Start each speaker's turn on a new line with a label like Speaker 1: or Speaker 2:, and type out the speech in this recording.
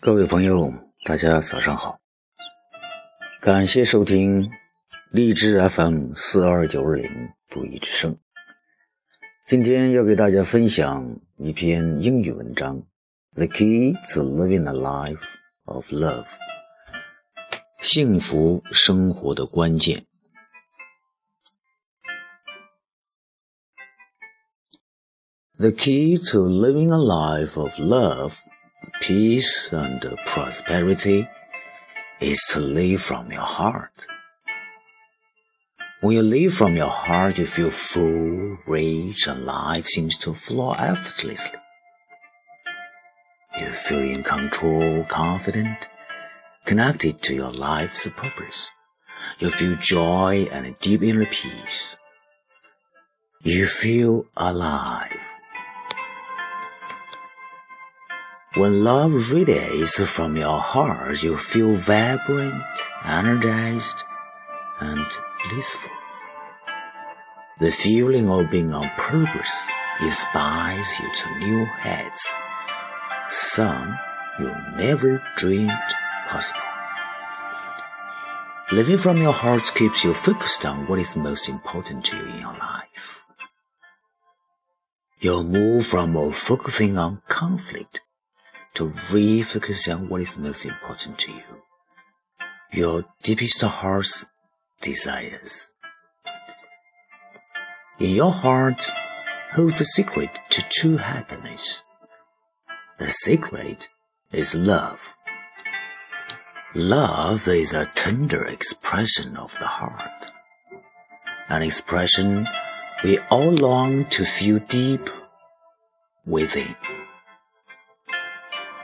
Speaker 1: 各位朋友，大家早上好！感谢收听荔枝 FM 四二九二零不一之声。今天要给大家分享一篇英语文章，《The Key to Living a Life of Love》，幸福生活的关键。The key to living a life of love peace and prosperity is to live from your heart. When you live from your heart, you feel full, rich, and life seems to flow effortlessly. You feel in control, confident, connected to your life's purpose. You feel joy and deep inner peace. You feel alive. When love radiates from your heart, you feel vibrant, energized, and blissful. The feeling of being on purpose inspires you to new heights, some you never dreamed possible. Living from your heart keeps you focused on what is most important to you in your life. You'll move from focusing on conflict to refocus on what is most important to you, your deepest heart's desires. In your heart holds the secret to true happiness. The secret is love. Love is a tender expression of the heart, an expression we all long to feel deep within.